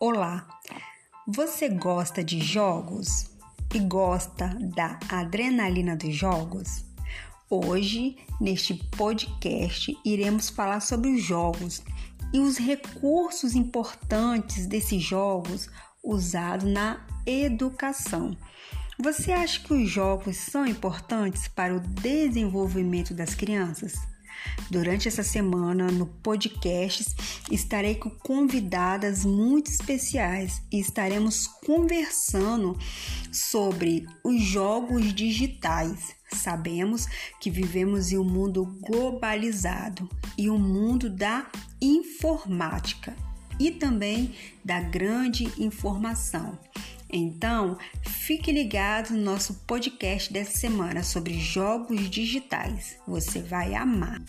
Olá! Você gosta de jogos e gosta da adrenalina dos jogos? Hoje, neste podcast, iremos falar sobre os jogos e os recursos importantes desses jogos usados na educação. Você acha que os jogos são importantes para o desenvolvimento das crianças? Durante essa semana, no podcast, estarei com convidadas muito especiais e estaremos conversando sobre os jogos digitais. Sabemos que vivemos em um mundo globalizado e um mundo da informática e também da grande informação. Então, fique ligado no nosso podcast dessa semana sobre jogos digitais. Você vai amar.